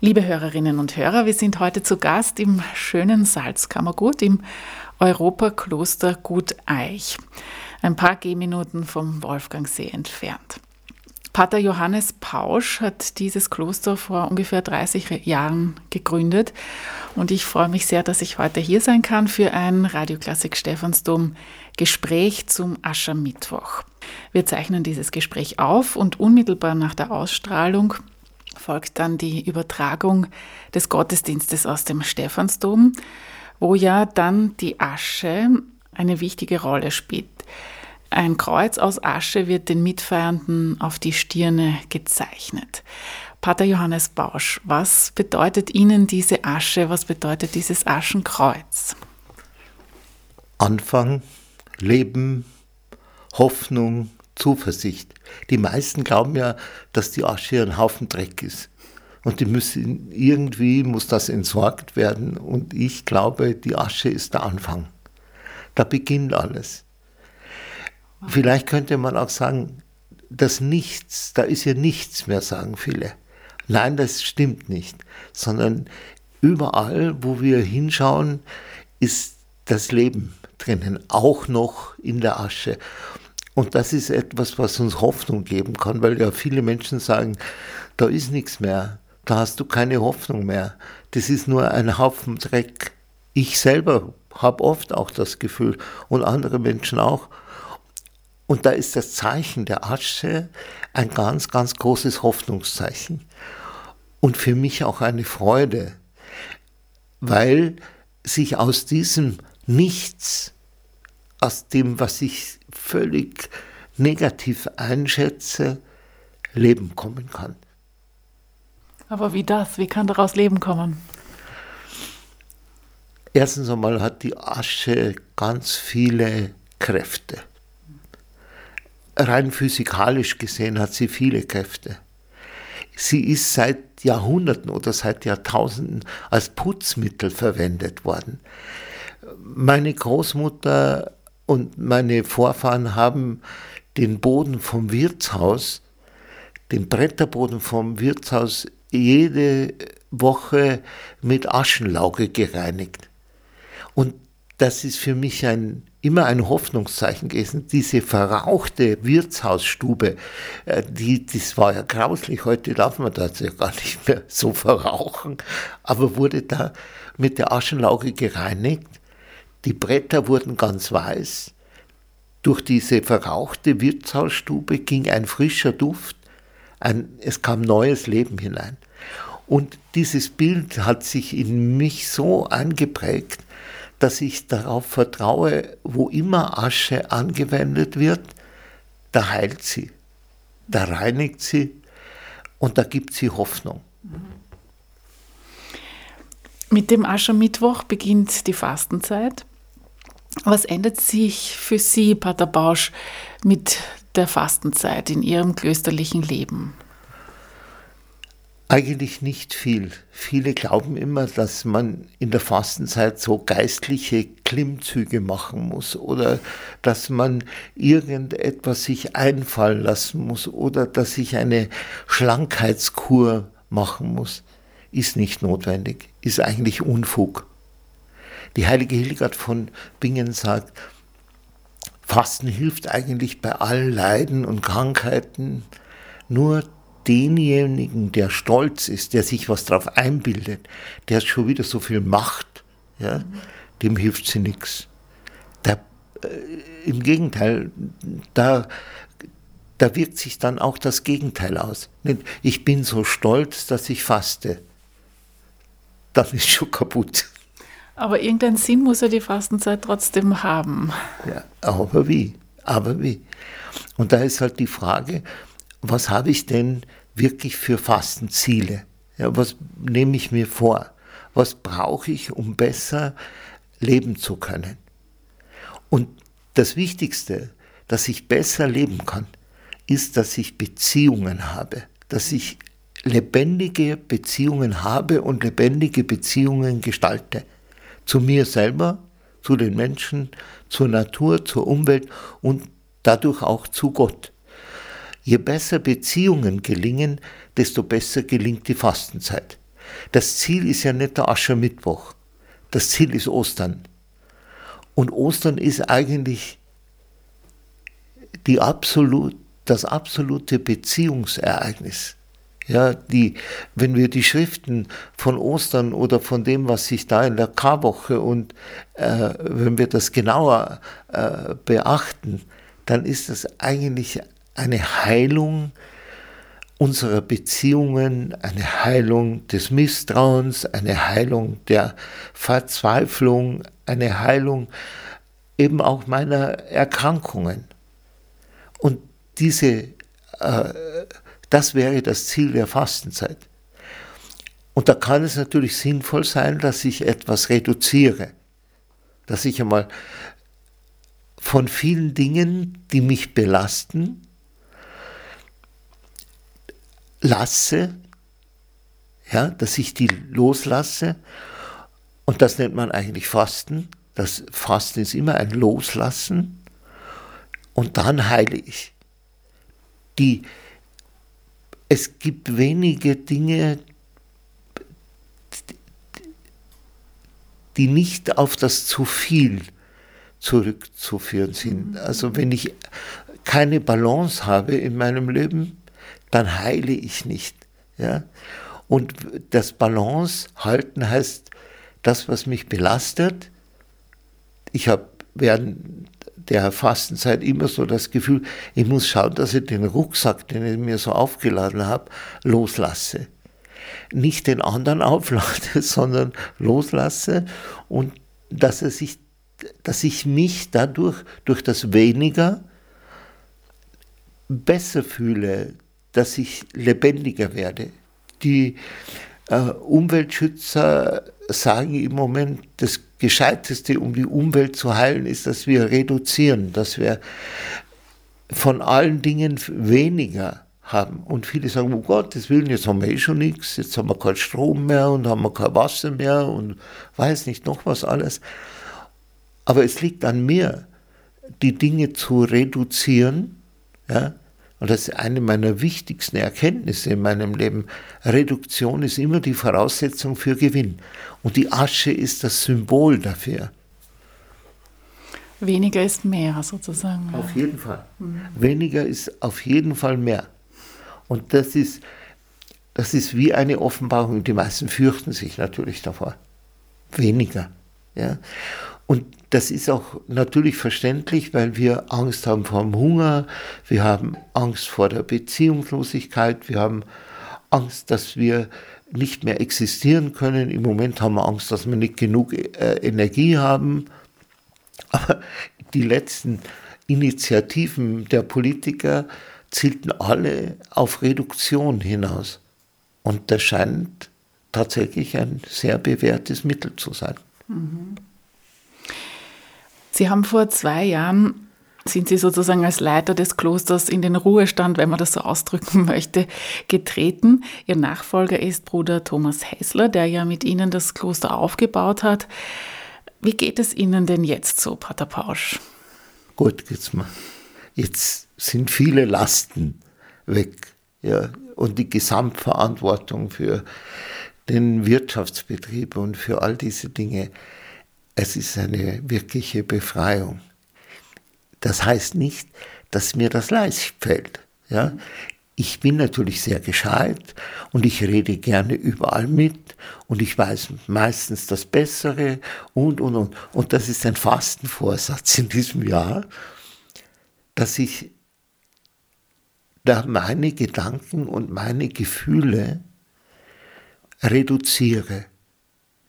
Liebe Hörerinnen und Hörer, wir sind heute zu Gast im schönen Salzkammergut im Europakloster Gut Eich, ein paar Gehminuten vom Wolfgangsee entfernt. Pater Johannes Pausch hat dieses Kloster vor ungefähr 30 Jahren gegründet und ich freue mich sehr, dass ich heute hier sein kann für ein Radioklassik Stephansdom Gespräch zum Aschermittwoch. Wir zeichnen dieses Gespräch auf und unmittelbar nach der Ausstrahlung folgt dann die Übertragung des Gottesdienstes aus dem Stephansdom, wo ja dann die Asche eine wichtige Rolle spielt. Ein Kreuz aus Asche wird den Mitfeiernden auf die Stirne gezeichnet. Pater Johannes Bausch, was bedeutet Ihnen diese Asche? Was bedeutet dieses Aschenkreuz? Anfang, Leben, Hoffnung, Zuversicht. Die meisten glauben ja, dass die Asche ein Haufen Dreck ist. Und die müssen irgendwie muss das entsorgt werden. Und ich glaube, die Asche ist der Anfang. Da beginnt alles. Vielleicht könnte man auch sagen, das Nichts, da ist ja nichts mehr, sagen viele. Nein, das stimmt nicht, sondern überall, wo wir hinschauen, ist das Leben drinnen, auch noch in der Asche. Und das ist etwas, was uns Hoffnung geben kann, weil ja viele Menschen sagen, da ist nichts mehr, da hast du keine Hoffnung mehr, das ist nur ein Haufen Dreck. Ich selber habe oft auch das Gefühl und andere Menschen auch. Und da ist das Zeichen der Asche ein ganz, ganz großes Hoffnungszeichen. Und für mich auch eine Freude, weil sich aus diesem Nichts, aus dem, was ich völlig negativ einschätze, Leben kommen kann. Aber wie das? Wie kann daraus Leben kommen? Erstens einmal hat die Asche ganz viele Kräfte. Rein physikalisch gesehen hat sie viele Kräfte. Sie ist seit Jahrhunderten oder seit Jahrtausenden als Putzmittel verwendet worden. Meine Großmutter und meine Vorfahren haben den Boden vom Wirtshaus, den Bretterboden vom Wirtshaus jede Woche mit Aschenlauge gereinigt. Und das ist für mich ein, immer ein Hoffnungszeichen gewesen. Diese verrauchte Wirtshausstube, äh, die, das war ja grauslich. Heute darf man das ja gar nicht mehr so verrauchen. Aber wurde da mit der Aschenlauge gereinigt die Bretter wurden ganz weiß. Durch diese verrauchte Wirtshausstube ging ein frischer Duft, ein, es kam neues Leben hinein. Und dieses Bild hat sich in mich so eingeprägt, dass ich darauf vertraue, wo immer Asche angewendet wird, da heilt sie, da reinigt sie und da gibt sie Hoffnung. Mit dem Aschermittwoch beginnt die Fastenzeit. Was ändert sich für Sie, Pater Bausch, mit der Fastenzeit in Ihrem klösterlichen Leben? Eigentlich nicht viel. Viele glauben immer, dass man in der Fastenzeit so geistliche Klimmzüge machen muss oder dass man irgendetwas sich einfallen lassen muss oder dass ich eine Schlankheitskur machen muss. Ist nicht notwendig, ist eigentlich Unfug. Die heilige Hildegard von Bingen sagt, Fasten hilft eigentlich bei allen Leiden und Krankheiten. Nur denjenigen, der stolz ist, der sich was drauf einbildet, der schon wieder so viel Macht, ja, dem hilft sie nichts. Äh, Im Gegenteil, da, da wirkt sich dann auch das Gegenteil aus. Ich bin so stolz, dass ich faste. Dann ist schon kaputt. Aber irgendeinen Sinn muss ja die Fastenzeit trotzdem haben. Ja, aber wie? Aber wie? Und da ist halt die Frage, was habe ich denn wirklich für Fastenziele? Ja, was nehme ich mir vor? Was brauche ich, um besser leben zu können? Und das Wichtigste, dass ich besser leben kann, ist, dass ich Beziehungen habe, dass ich lebendige Beziehungen habe und lebendige Beziehungen gestalte zu mir selber, zu den Menschen, zur Natur, zur Umwelt und dadurch auch zu Gott. Je besser Beziehungen gelingen, desto besser gelingt die Fastenzeit. Das Ziel ist ja nicht der Aschermittwoch. Das Ziel ist Ostern. Und Ostern ist eigentlich die absolut, das absolute Beziehungsereignis. Ja, die, wenn wir die Schriften von Ostern oder von dem, was sich da in der Karwoche und äh, wenn wir das genauer äh, beachten, dann ist das eigentlich eine Heilung unserer Beziehungen, eine Heilung des Misstrauens, eine Heilung der Verzweiflung, eine Heilung eben auch meiner Erkrankungen. Und diese, äh, das wäre das Ziel der Fastenzeit. Und da kann es natürlich sinnvoll sein, dass ich etwas reduziere, dass ich einmal von vielen Dingen, die mich belasten, lasse, ja, dass ich die loslasse. Und das nennt man eigentlich Fasten. Das Fasten ist immer ein Loslassen. Und dann heile ich. Die, es gibt wenige Dinge, die nicht auf das zu viel zurückzuführen sind. Also wenn ich keine Balance habe in meinem Leben, dann heile ich nicht. Ja? Und das Balance halten heißt, das, was mich belastet, ich habe während der Fastenzeit immer so das Gefühl, ich muss schauen, dass ich den Rucksack, den ich mir so aufgeladen habe, loslasse. Nicht den anderen auflade, sondern loslasse und dass er sich, dass ich mich dadurch, durch das weniger, besser fühle, dass ich lebendiger werde. Die Umweltschützer sagen im Moment, das Gescheiteste, um die Umwelt zu heilen, ist, dass wir reduzieren, dass wir von allen Dingen weniger haben. Und viele sagen, oh Gott, das will jetzt haben wir eh schon nichts, jetzt haben wir keinen Strom mehr und haben wir kein Wasser mehr und weiß nicht noch was alles. Aber es liegt an mir, die Dinge zu reduzieren, ja, und das ist eine meiner wichtigsten Erkenntnisse in meinem Leben. Reduktion ist immer die Voraussetzung für Gewinn. Und die Asche ist das Symbol dafür. Weniger ist mehr sozusagen. Auf jeden Fall. Mhm. Weniger ist auf jeden Fall mehr. Und das ist, das ist wie eine Offenbarung. Die meisten fürchten sich natürlich davor. Weniger. Ja? Und das ist auch natürlich verständlich, weil wir Angst haben vor dem Hunger, wir haben Angst vor der Beziehungslosigkeit, wir haben Angst, dass wir nicht mehr existieren können. Im Moment haben wir Angst, dass wir nicht genug äh, Energie haben. Aber die letzten Initiativen der Politiker zielten alle auf Reduktion hinaus. Und das scheint tatsächlich ein sehr bewährtes Mittel zu sein. Mhm. Sie haben vor zwei Jahren sind Sie sozusagen als Leiter des Klosters in den Ruhestand, wenn man das so ausdrücken möchte, getreten. Ihr Nachfolger ist Bruder Thomas Hessler, der ja mit Ihnen das Kloster aufgebaut hat. Wie geht es Ihnen denn jetzt so, Pater Pausch? Gut geht's mir. Jetzt sind viele Lasten weg. Ja, und die Gesamtverantwortung für den Wirtschaftsbetrieb und für all diese Dinge es ist eine wirkliche Befreiung. Das heißt nicht, dass mir das leicht fällt. Ja? Ich bin natürlich sehr gescheit und ich rede gerne überall mit und ich weiß meistens das Bessere und, und, und. Und das ist ein Fastenvorsatz in diesem Jahr, dass ich da meine Gedanken und meine Gefühle reduziere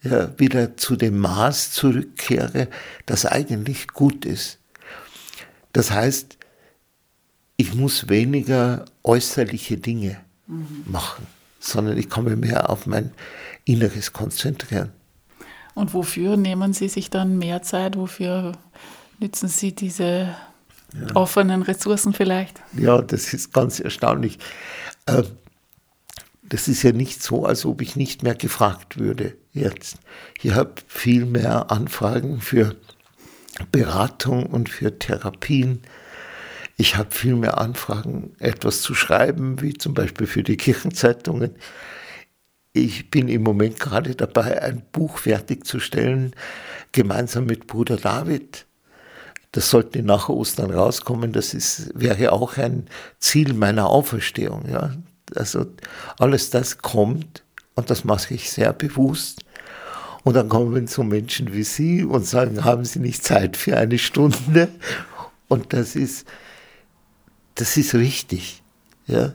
wieder zu dem Maß zurückkehre, das eigentlich gut ist. Das heißt, ich muss weniger äußerliche Dinge mhm. machen, sondern ich kann mich mehr auf mein Inneres konzentrieren. Und wofür nehmen Sie sich dann mehr Zeit? Wofür nützen Sie diese ja. offenen Ressourcen vielleicht? Ja, das ist ganz erstaunlich. Das ist ja nicht so, als ob ich nicht mehr gefragt würde jetzt. Ich habe viel mehr Anfragen für Beratung und für Therapien. Ich habe viel mehr Anfragen, etwas zu schreiben, wie zum Beispiel für die Kirchenzeitungen. ich bin im Moment gerade dabei, ein Buch fertigzustellen, gemeinsam mit Bruder David. Das sollte nach Ostern rauskommen. Das ist, wäre auch ein Ziel meiner Auferstehung. Ja. Also alles das kommt und das mache ich sehr bewusst. Und dann kommen so Menschen wie Sie und sagen, haben Sie nicht Zeit für eine Stunde? Und das ist, das ist richtig. Ja.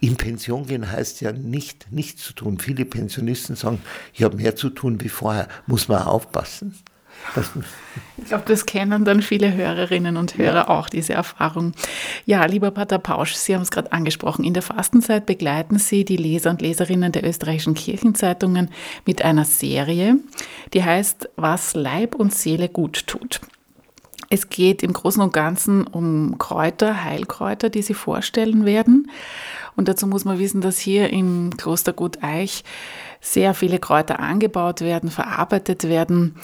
In Pension gehen heißt ja nicht nichts zu tun. Viele Pensionisten sagen, ich habe mehr zu tun wie vorher. Muss man aufpassen. Ich glaube, das kennen dann viele Hörerinnen und Hörer auch, diese Erfahrung. Ja, lieber Pater Pausch, Sie haben es gerade angesprochen. In der Fastenzeit begleiten Sie die Leser und Leserinnen der österreichischen Kirchenzeitungen mit einer Serie, die heißt Was Leib und Seele gut tut. Es geht im Großen und Ganzen um Kräuter, Heilkräuter, die Sie vorstellen werden. Und dazu muss man wissen, dass hier im Kloster Gut Eich sehr viele Kräuter angebaut werden, verarbeitet werden,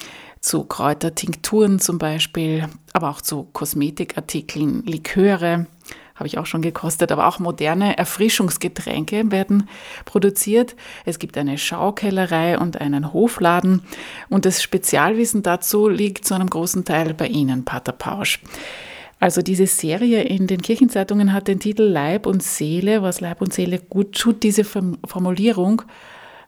zu Kräutertinkturen zum Beispiel, aber auch zu Kosmetikartikeln, Liköre, habe ich auch schon gekostet, aber auch moderne Erfrischungsgetränke werden produziert. Es gibt eine Schaukellerei und einen Hofladen und das Spezialwissen dazu liegt zu einem großen Teil bei Ihnen, Pater Pausch. Also diese Serie in den Kirchenzeitungen hat den Titel Leib und Seele, was Leib und Seele gut tut. Diese Formulierung,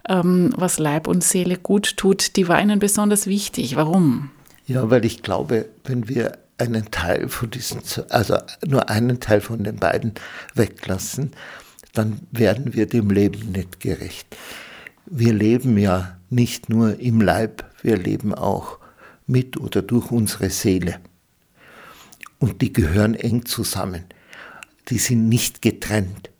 ähm, was Leib und Seele gut tut, die war Ihnen besonders wichtig. Warum? Ja, weil ich glaube, wenn wir einen Teil von diesen, also nur einen Teil von den beiden weglassen, dann werden wir dem Leben nicht gerecht. Wir leben ja nicht nur im Leib, wir leben auch mit oder durch unsere Seele. Und die gehören eng zusammen. Die sind nicht getrennt.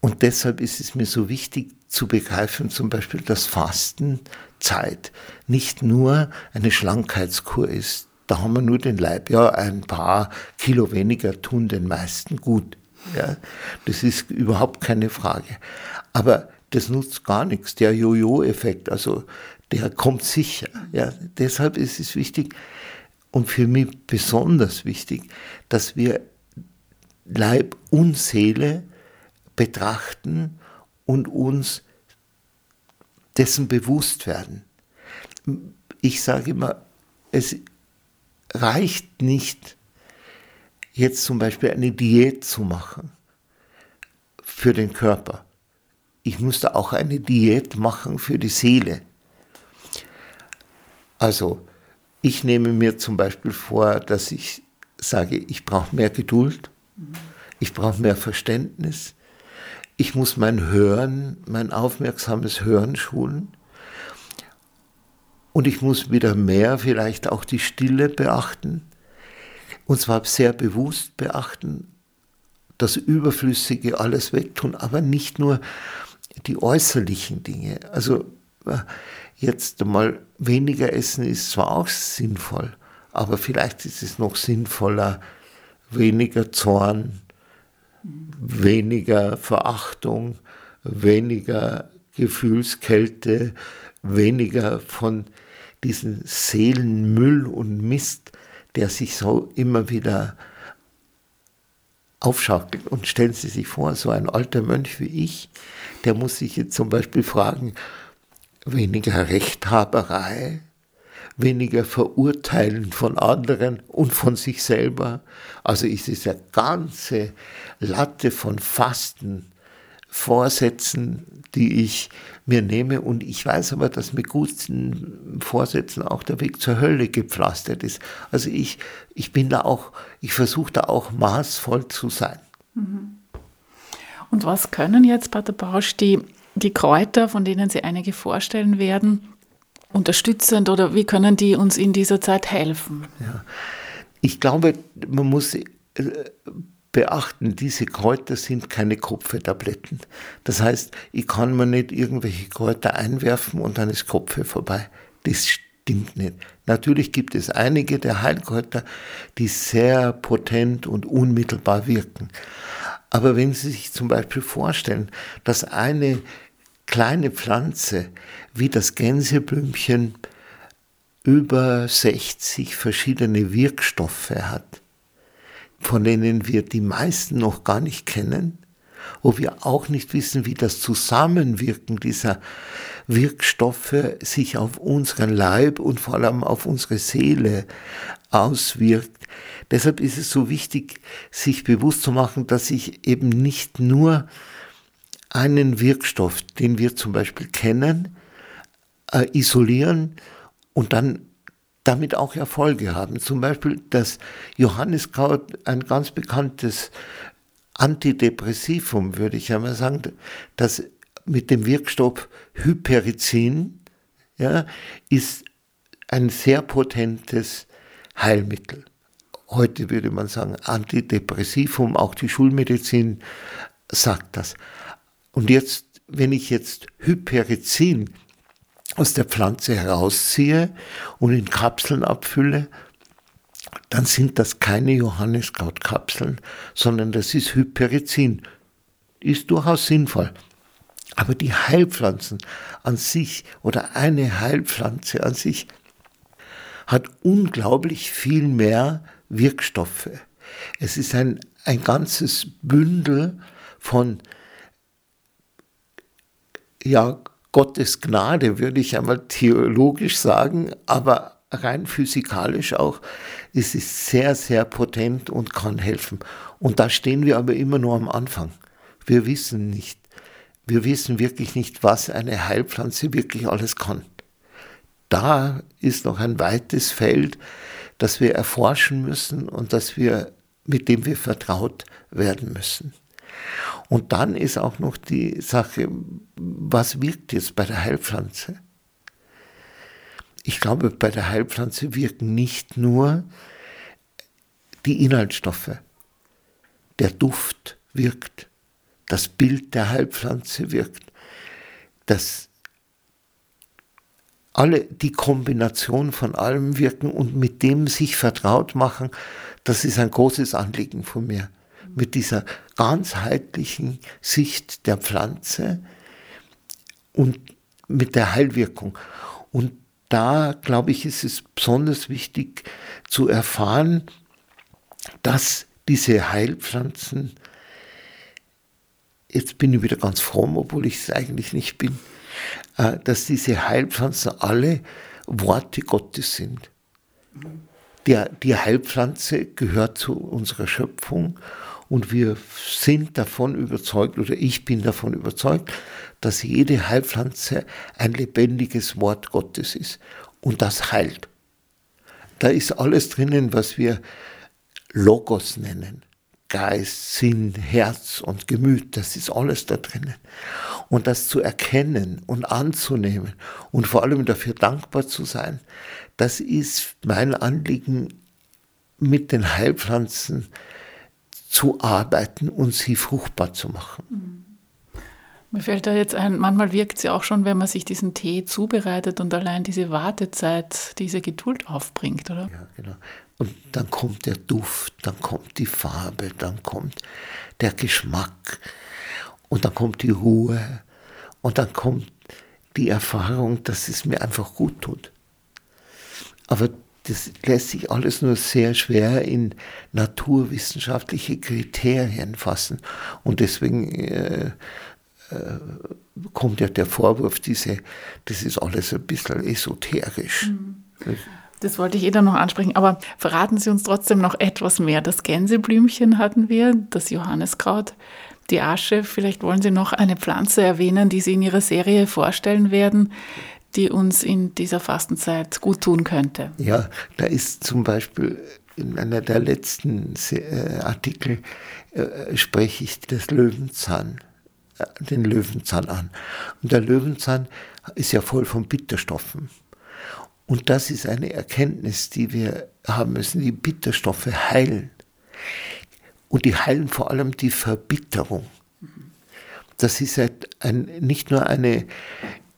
Und deshalb ist es mir so wichtig zu begreifen, zum Beispiel, dass Fastenzeit nicht nur eine Schlankheitskur ist, da haben wir nur den Leib. Ja, ein paar Kilo weniger tun den meisten gut. Ja, das ist überhaupt keine Frage. Aber das nutzt gar nichts. Der Jojo-Effekt, also der kommt sicher. Ja, deshalb ist es wichtig und für mich besonders wichtig, dass wir Leib und Seele betrachten und uns dessen bewusst werden. Ich sage immer, es reicht nicht, jetzt zum Beispiel eine Diät zu machen für den Körper. Ich musste auch eine Diät machen für die Seele. Also, ich nehme mir zum Beispiel vor, dass ich sage, ich brauche mehr Geduld, ich brauche mehr Verständnis, ich muss mein Hören, mein aufmerksames Hören schulen. Und ich muss wieder mehr vielleicht auch die Stille beachten. Und zwar sehr bewusst beachten, das Überflüssige alles wegtun, aber nicht nur die äußerlichen Dinge. Also äh, jetzt mal weniger essen ist zwar auch sinnvoll, aber vielleicht ist es noch sinnvoller, weniger Zorn, weniger Verachtung, weniger Gefühlskälte, weniger von diesen Seelenmüll und Mist, der sich so immer wieder aufschaukelt. Und stellen Sie sich vor, so ein alter Mönch wie ich, der muss sich jetzt zum Beispiel fragen, weniger Rechthaberei, weniger Verurteilen von anderen und von sich selber. Also ist eine ganze Latte von Fasten, Vorsätzen, die ich mir nehme. Und ich weiß aber, dass mit guten Vorsätzen auch der Weg zur Hölle gepflastert ist. Also ich, ich bin da auch, ich versuche da auch maßvoll zu sein. Und was können jetzt, Pater Bausch, die, die Kräuter, von denen Sie einige vorstellen werden, unterstützend oder wie können die uns in dieser Zeit helfen? Ja. Ich glaube, man muss äh, beachten, diese Kräuter sind keine Kopfetabletten. Das heißt, ich kann mir nicht irgendwelche Kräuter einwerfen und dann ist Kopfe vorbei. Das stimmt nicht. Natürlich gibt es einige der Heilkräuter, die sehr potent und unmittelbar wirken. Aber wenn Sie sich zum Beispiel vorstellen, dass eine kleine Pflanze wie das Gänseblümchen über 60 verschiedene Wirkstoffe hat, von denen wir die meisten noch gar nicht kennen wo wir auch nicht wissen, wie das Zusammenwirken dieser Wirkstoffe sich auf unseren Leib und vor allem auf unsere Seele auswirkt. Deshalb ist es so wichtig, sich bewusst zu machen, dass ich eben nicht nur einen Wirkstoff, den wir zum Beispiel kennen, äh, isolieren und dann damit auch Erfolge haben. Zum Beispiel das Johanniskraut, ein ganz bekanntes Antidepressivum, würde ich einmal sagen, das mit dem Wirkstoff Hyperizin ja, ist ein sehr potentes Heilmittel. Heute würde man sagen Antidepressivum, auch die Schulmedizin sagt das. Und jetzt, wenn ich jetzt Hyperizin aus der Pflanze herausziehe und in Kapseln abfülle, dann sind das keine Johanniskrautkapseln, sondern das ist Hyperizin. Ist durchaus sinnvoll. Aber die Heilpflanzen an sich oder eine Heilpflanze an sich hat unglaublich viel mehr Wirkstoffe. Es ist ein, ein ganzes Bündel von ja, Gottes Gnade, würde ich einmal theologisch sagen, aber rein physikalisch auch, es ist sehr, sehr potent und kann helfen. Und da stehen wir aber immer nur am Anfang. Wir wissen nicht, wir wissen wirklich nicht, was eine Heilpflanze wirklich alles kann. Da ist noch ein weites Feld, das wir erforschen müssen und das wir, mit dem wir vertraut werden müssen. Und dann ist auch noch die Sache, was wirkt jetzt bei der Heilpflanze? Ich glaube, bei der Heilpflanze wirken nicht nur die Inhaltsstoffe. Der Duft wirkt, das Bild der Heilpflanze wirkt, das alle die Kombination von allem wirken und mit dem sich vertraut machen, das ist ein großes Anliegen von mir mit dieser ganzheitlichen Sicht der Pflanze und mit der Heilwirkung. Und da, glaube ich, ist es besonders wichtig zu erfahren, dass diese Heilpflanzen, jetzt bin ich wieder ganz fromm, obwohl ich es eigentlich nicht bin, äh, dass diese Heilpflanzen alle Worte Gottes sind. Der, die Heilpflanze gehört zu unserer Schöpfung und wir sind davon überzeugt, oder ich bin davon überzeugt, dass jede Heilpflanze ein lebendiges Wort Gottes ist. Und das heilt. Da ist alles drinnen, was wir Logos nennen. Geist, Sinn, Herz und Gemüt, das ist alles da drinnen. Und das zu erkennen und anzunehmen und vor allem dafür dankbar zu sein, das ist mein Anliegen mit den Heilpflanzen, zu arbeiten und sie fruchtbar zu machen. Mhm. Mir fällt da jetzt ein, manchmal wirkt es ja auch schon, wenn man sich diesen Tee zubereitet und allein diese Wartezeit, diese Geduld aufbringt, oder? Ja, genau. Und dann kommt der Duft, dann kommt die Farbe, dann kommt der Geschmack und dann kommt die Ruhe und dann kommt die Erfahrung, dass es mir einfach gut tut. Aber das lässt sich alles nur sehr schwer in naturwissenschaftliche Kriterien fassen. Und deswegen äh, äh, kommt ja der Vorwurf, diese, das ist alles ein bisschen esoterisch. Mhm. Das wollte ich eh dann noch ansprechen, aber verraten Sie uns trotzdem noch etwas mehr. Das Gänseblümchen hatten wir, das Johanneskraut, die Asche. Vielleicht wollen Sie noch eine Pflanze erwähnen, die Sie in Ihrer Serie vorstellen werden, die uns in dieser Fastenzeit gut tun könnte? Ja, da ist zum Beispiel in einer der letzten äh, Artikel äh, spreche ich das Löwenzahn, äh, den Löwenzahn an. Und der Löwenzahn ist ja voll von Bitterstoffen. Und das ist eine Erkenntnis, die wir haben müssen. Die Bitterstoffe heilen. Und die heilen vor allem die Verbitterung. Das ist ein, nicht nur eine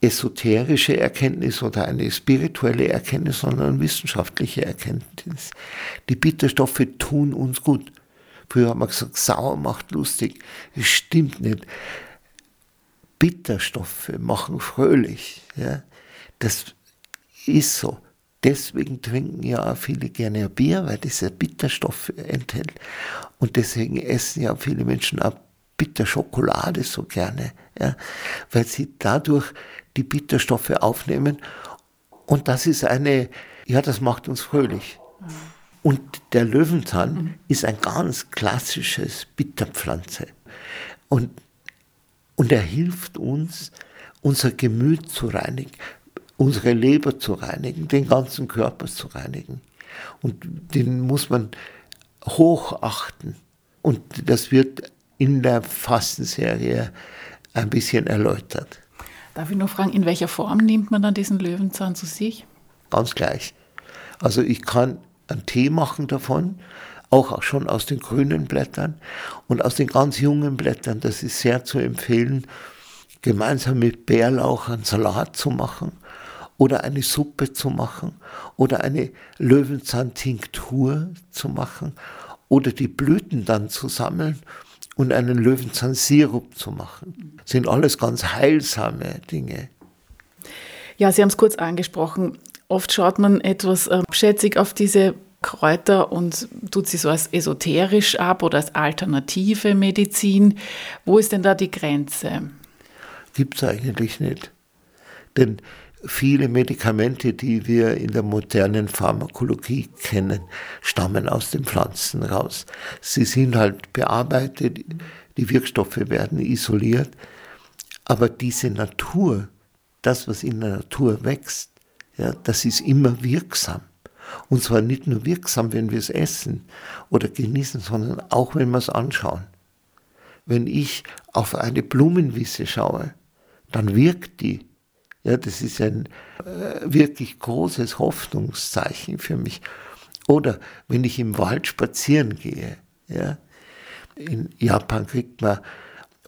esoterische Erkenntnis oder eine spirituelle Erkenntnis, sondern eine wissenschaftliche Erkenntnis. Die Bitterstoffe tun uns gut. Früher hat man gesagt, sauer macht lustig. Das stimmt nicht. Bitterstoffe machen fröhlich. Ja? Das ist so. Deswegen trinken ja auch viele gerne Bier, weil das ja Bitterstoffe enthält. Und deswegen essen ja viele Menschen auch Bitterschokolade so gerne, ja, weil sie dadurch die Bitterstoffe aufnehmen. Und das ist eine, ja, das macht uns fröhlich. Und der Löwenzahn mhm. ist ein ganz klassisches Bitterpflanze. Und, und er hilft uns, unser Gemüt zu reinigen, unsere Leber zu reinigen, den ganzen Körper zu reinigen. Und den muss man hochachten. Und das wird in der Fastenserie ein bisschen erläutert. Darf ich nur fragen, in welcher Form nimmt man dann diesen Löwenzahn zu sich? Ganz gleich. Also ich kann einen Tee machen davon, auch schon aus den grünen Blättern und aus den ganz jungen Blättern. Das ist sehr zu empfehlen, gemeinsam mit Bärlauch einen Salat zu machen oder eine Suppe zu machen oder eine Löwenzahntinktur zu machen oder die Blüten dann zu sammeln und einen Löwenzahnsirup zu machen. Das sind alles ganz heilsame Dinge. Ja, Sie haben es kurz angesprochen. Oft schaut man etwas äh, schätzig auf diese Kräuter und tut sie so als esoterisch ab oder als alternative Medizin. Wo ist denn da die Grenze? Gibt es eigentlich nicht. Denn viele Medikamente, die wir in der modernen Pharmakologie kennen, stammen aus den Pflanzen raus. Sie sind halt bearbeitet, die Wirkstoffe werden isoliert, aber diese Natur, das, was in der Natur wächst, ja, das ist immer wirksam. Und zwar nicht nur wirksam, wenn wir es essen oder genießen, sondern auch, wenn wir es anschauen. Wenn ich auf eine Blumenwiese schaue, dann wirkt die. Ja, das ist ein äh, wirklich großes Hoffnungszeichen für mich. Oder wenn ich im Wald spazieren gehe. Ja, in Japan kriegt man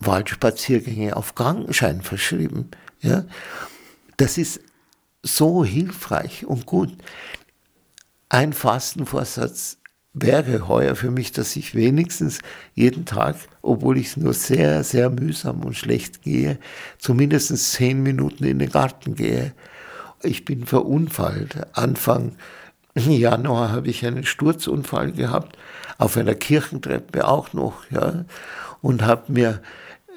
Waldspaziergänge auf Krankenschein verschrieben. Ja, das ist so hilfreich und gut. Ein Fastenvorsatz wäre heuer für mich, dass ich wenigstens jeden Tag, obwohl ich nur sehr, sehr mühsam und schlecht gehe, zumindest zehn Minuten in den Garten gehe. Ich bin verunfallt. Anfang Januar habe ich einen Sturzunfall gehabt, auf einer Kirchentreppe auch noch, ja, und habe mir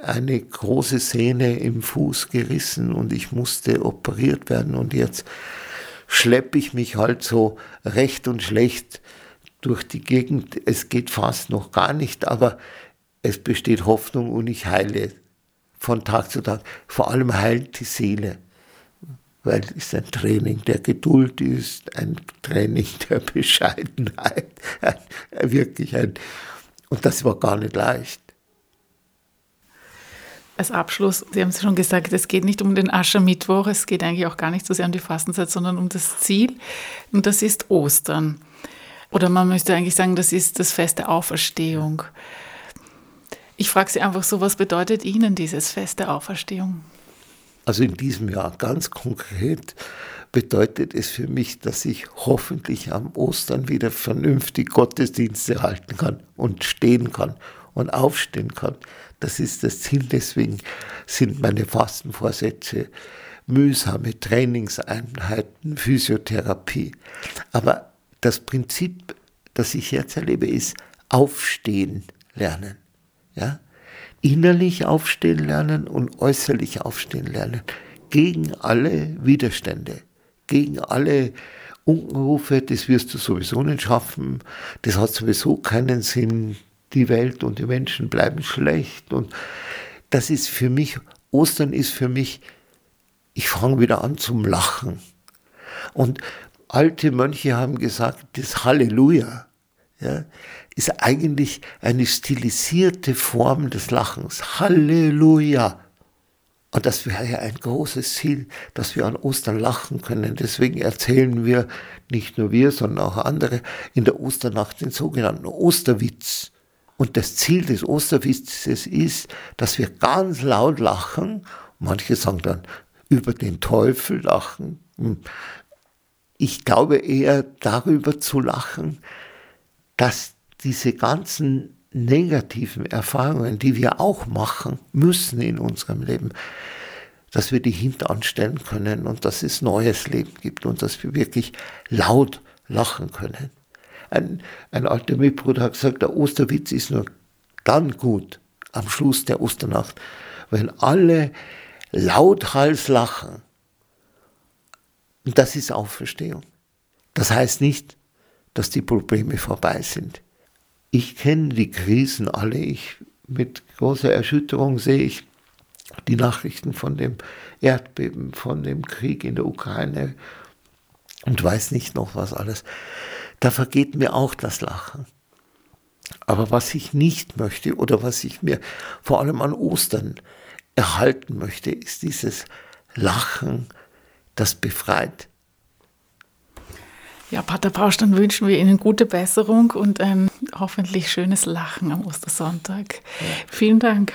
eine große Sehne im Fuß gerissen und ich musste operiert werden und jetzt schleppe ich mich halt so recht und schlecht durch die Gegend. Es geht fast noch gar nicht, aber es besteht Hoffnung und ich heile von Tag zu Tag. Vor allem heilt die Seele, weil es ein Training der Geduld ist, ein Training der Bescheidenheit, ein, wirklich ein, und das war gar nicht leicht als Abschluss, Sie haben es schon gesagt, es geht nicht um den Aschermittwoch, es geht eigentlich auch gar nicht so sehr um die Fastenzeit, sondern um das Ziel. Und das ist Ostern. Oder man müsste eigentlich sagen, das ist das Fest der Auferstehung. Ich frage Sie einfach so, was bedeutet Ihnen dieses Fest der Auferstehung? Also in diesem Jahr ganz konkret bedeutet es für mich, dass ich hoffentlich am Ostern wieder vernünftig Gottesdienste halten kann und stehen kann und aufstehen kann. Das ist das Ziel. Deswegen sind meine Fastenvorsätze mühsame Trainingseinheiten, Physiotherapie. Aber das Prinzip, das ich jetzt erlebe, ist aufstehen lernen. Ja? Innerlich aufstehen lernen und äußerlich aufstehen lernen. Gegen alle Widerstände, gegen alle Unkenrufe, das wirst du sowieso nicht schaffen, das hat sowieso keinen Sinn, die Welt und die Menschen bleiben schlecht. Und das ist für mich, Ostern ist für mich, ich fange wieder an zum Lachen. Und alte Mönche haben gesagt, das Halleluja ja, ist eigentlich eine stilisierte Form des Lachens. Halleluja. Und das wäre ja ein großes Ziel, dass wir an Ostern lachen können. Deswegen erzählen wir, nicht nur wir, sondern auch andere, in der Osternacht den sogenannten Osterwitz. Und das Ziel des Osterwitzes ist, dass wir ganz laut lachen. Manche sagen dann über den Teufel lachen. Ich glaube eher darüber zu lachen, dass diese ganzen negativen Erfahrungen, die wir auch machen müssen in unserem Leben, dass wir die hinteranstellen können und dass es neues Leben gibt und dass wir wirklich laut lachen können. Ein, ein alter Mitbruder hat gesagt, der Osterwitz ist nur dann gut, am Schluss der Osternacht, wenn alle lauthals lachen. Und das ist Auferstehung. Das heißt nicht, dass die Probleme vorbei sind. Ich kenne die Krisen alle. Ich, mit großer Erschütterung sehe ich die Nachrichten von dem Erdbeben, von dem Krieg in der Ukraine und weiß nicht noch was alles. Da vergeht mir auch das Lachen. Aber was ich nicht möchte oder was ich mir vor allem an Ostern erhalten möchte, ist dieses Lachen, das befreit. Ja, Pater Pausch, dann wünschen wir Ihnen gute Besserung und ein hoffentlich schönes Lachen am Ostersonntag. Ja. Vielen Dank.